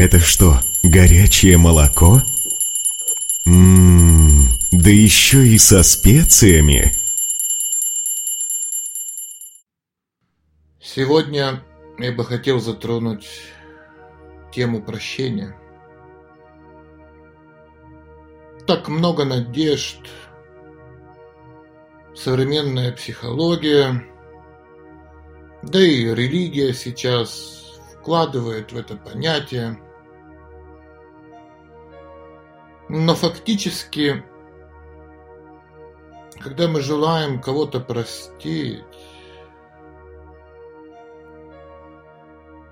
Это что, горячее молоко? Ммм, да еще и со специями. Сегодня я бы хотел затронуть тему прощения. Так много надежд, современная психология, да и религия сейчас вкладывает в это понятие. Но фактически, когда мы желаем кого-то простить,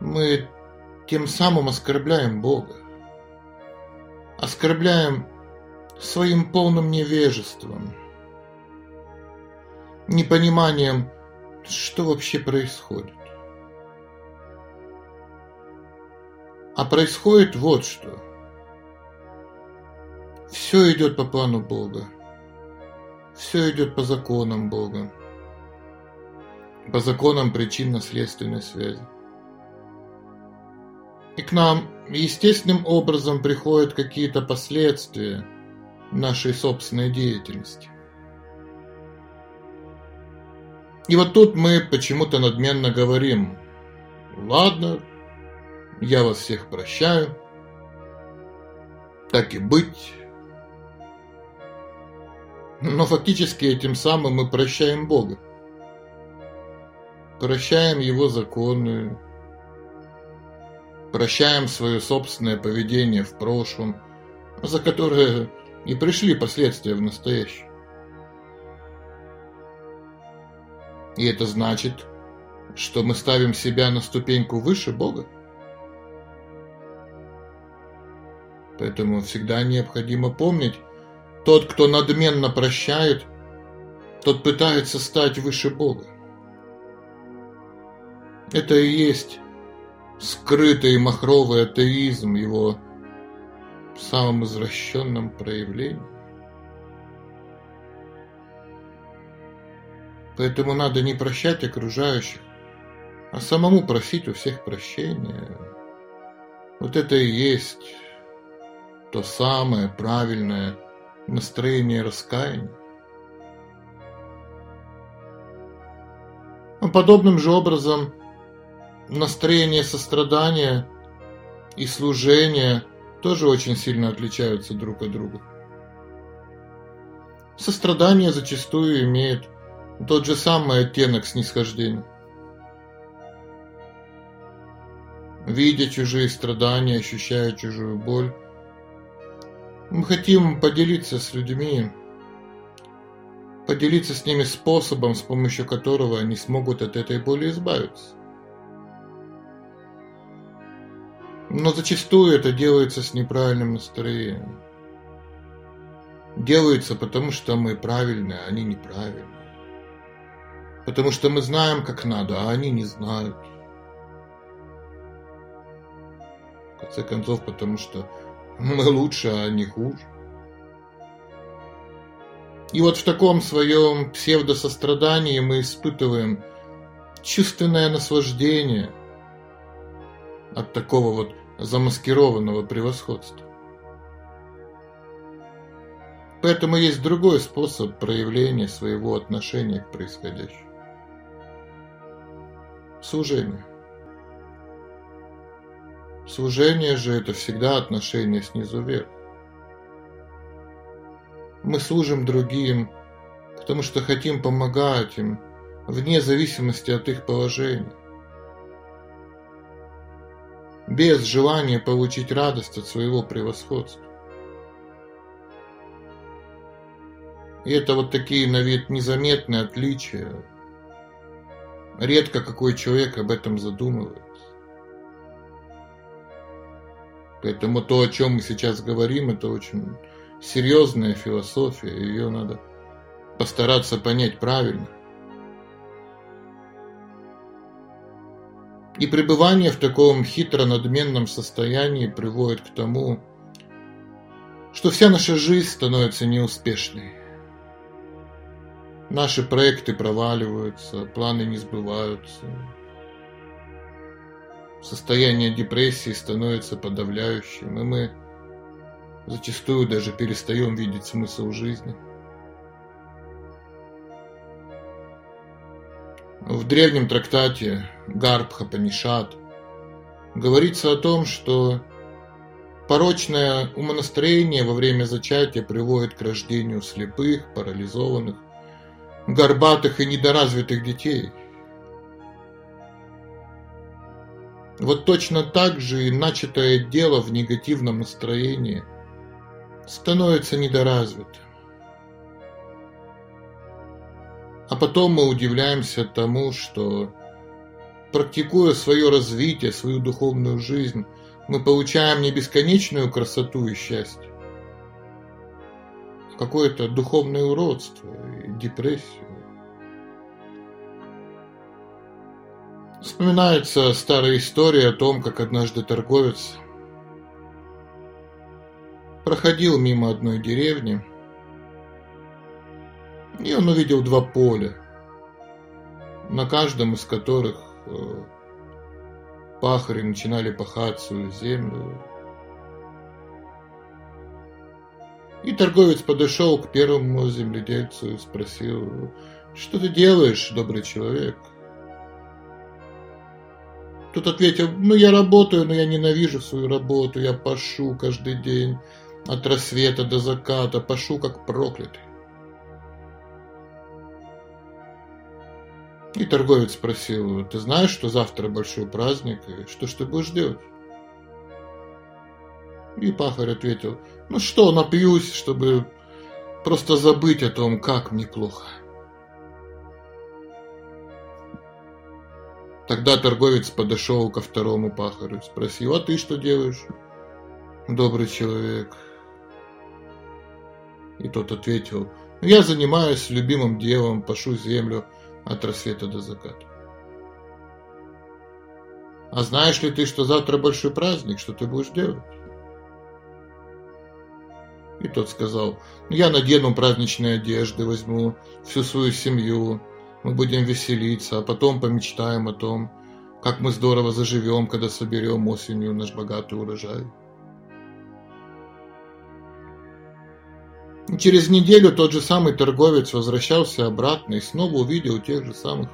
мы тем самым оскорбляем Бога. Оскорбляем своим полным невежеством, непониманием, что вообще происходит. А происходит вот что. Все идет по плану Бога. Все идет по законам Бога. По законам причинно-следственной связи. И к нам естественным образом приходят какие-то последствия нашей собственной деятельности. И вот тут мы почему-то надменно говорим, ладно, я вас всех прощаю, так и быть. Но фактически этим самым мы прощаем Бога. Прощаем Его законы, Прощаем свое собственное поведение в прошлом, за которое и пришли последствия в настоящем. И это значит, что мы ставим себя на ступеньку выше Бога. Поэтому всегда необходимо помнить, тот, кто надменно прощает, тот пытается стать выше Бога. Это и есть скрытый махровый атеизм его в самом извращенном проявлении. Поэтому надо не прощать окружающих, а самому просить у всех прощения. Вот это и есть то самое правильное настроение раскаяния. Подобным же образом настроение сострадания и служения тоже очень сильно отличаются друг от друга. Сострадание зачастую имеет тот же самый оттенок снисхождения. Видя чужие страдания, ощущая чужую боль, мы хотим поделиться с людьми, поделиться с ними способом, с помощью которого они смогут от этой боли избавиться. Но зачастую это делается с неправильным настроением. Делается потому, что мы правильные, а они неправильные. Потому что мы знаем, как надо, а они не знают. В конце концов, потому что мы лучше, а они хуже. И вот в таком своем псевдосострадании мы испытываем чувственное наслаждение – от такого вот замаскированного превосходства. Поэтому есть другой способ проявления своего отношения к происходящему. Служение. Служение же это всегда отношение снизу вверх. Мы служим другим, потому что хотим помогать им, вне зависимости от их положения без желания получить радость от своего превосходства. И это вот такие на вид незаметные отличия. Редко какой человек об этом задумывается. Поэтому то, о чем мы сейчас говорим, это очень серьезная философия, ее надо постараться понять правильно. И пребывание в таком хитро-надменном состоянии приводит к тому, что вся наша жизнь становится неуспешной. Наши проекты проваливаются, планы не сбываются. Состояние депрессии становится подавляющим, и мы зачастую даже перестаем видеть смысл жизни. В древнем трактате Гарбха Панишат говорится о том, что порочное умонастроение во время зачатия приводит к рождению слепых, парализованных, горбатых и недоразвитых детей. Вот точно так же и начатое дело в негативном настроении становится недоразвитым. А потом мы удивляемся тому, что практикуя свое развитие, свою духовную жизнь, мы получаем не бесконечную красоту и счастье, а какое-то духовное уродство и депрессию. Вспоминается старая история о том, как однажды торговец проходил мимо одной деревни, и он увидел два поля, на каждом из которых э, пахари начинали пахать свою землю. И торговец подошел к первому земледельцу и спросил, что ты делаешь, добрый человек? Тот ответил, ну я работаю, но я ненавижу свою работу, я пашу каждый день от рассвета до заката, пашу как проклятый. И торговец спросил, ты знаешь, что завтра большой праздник, и что ж ты будешь делать? И пахарь ответил, ну что, напьюсь, чтобы просто забыть о том, как мне плохо. Тогда торговец подошел ко второму пахарю, спросил, а ты что делаешь, добрый человек? И тот ответил, я занимаюсь любимым делом, пашу землю, от рассвета до заката. А знаешь ли ты, что завтра большой праздник, что ты будешь делать? И тот сказал, я надену праздничные одежды, возьму всю свою семью, мы будем веселиться, а потом помечтаем о том, как мы здорово заживем, когда соберем осенью наш богатый урожай. Через неделю тот же самый торговец возвращался обратно и снова увидел тех же самых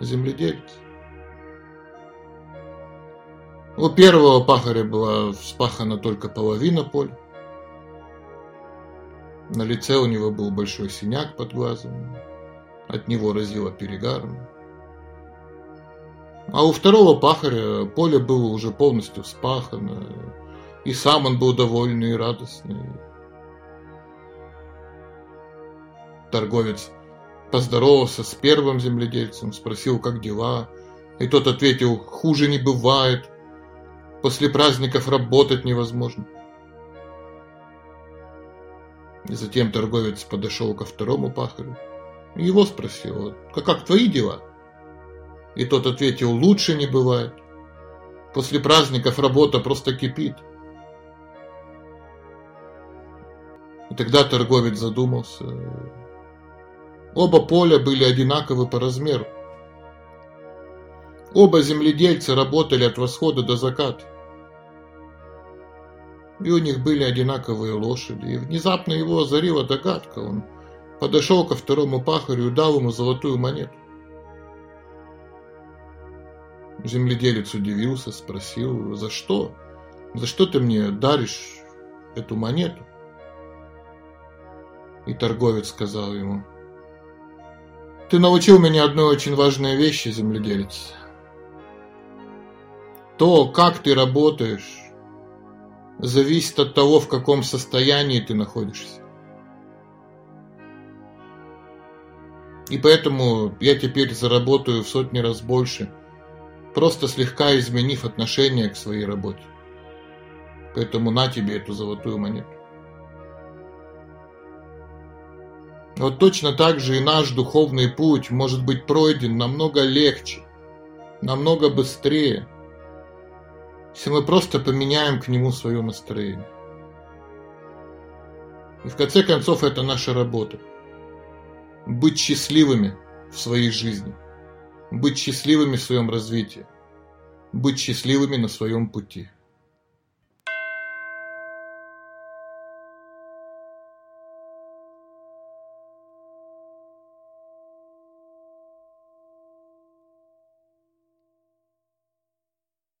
земледельцев. У первого пахаря была вспахана только половина поля. На лице у него был большой синяк под глазом. От него разило перегаром. А у второго пахаря поле было уже полностью вспахано, и сам он был довольный и радостный. Торговец поздоровался с первым земледельцем, спросил, как дела, и тот ответил, хуже не бывает, после праздников работать невозможно. И затем торговец подошел ко второму пахарю. Его спросил, как, как твои дела? И тот ответил, лучше не бывает. После праздников работа просто кипит. И тогда торговец задумался, Оба поля были одинаковы по размеру. Оба земледельца работали от восхода до заката. И у них были одинаковые лошади. И внезапно его озарила догадка. Он подошел ко второму пахарю и дал ему золотую монету. Земледелец удивился, спросил, за что? За что ты мне даришь эту монету? И торговец сказал ему, ты научил меня одной очень важной вещи, земледелец. То, как ты работаешь, зависит от того, в каком состоянии ты находишься. И поэтому я теперь заработаю в сотни раз больше, просто слегка изменив отношение к своей работе. Поэтому на тебе эту золотую монету. Вот точно так же и наш духовный путь может быть пройден намного легче, намного быстрее, если мы просто поменяем к нему свое настроение. И в конце концов это наша работа. Быть счастливыми в своей жизни, быть счастливыми в своем развитии. быть счастливыми на своем пути.